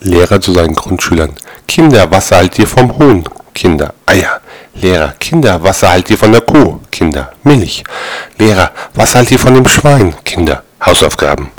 Lehrer zu seinen Grundschülern. Kinder, was haltet ihr vom Huhn? Kinder, ah Eier. Lehrer, Kinder, was haltet ihr von der Kuh? Kinder, Milch. Lehrer, was haltet ihr von dem Schwein? Kinder, Hausaufgaben.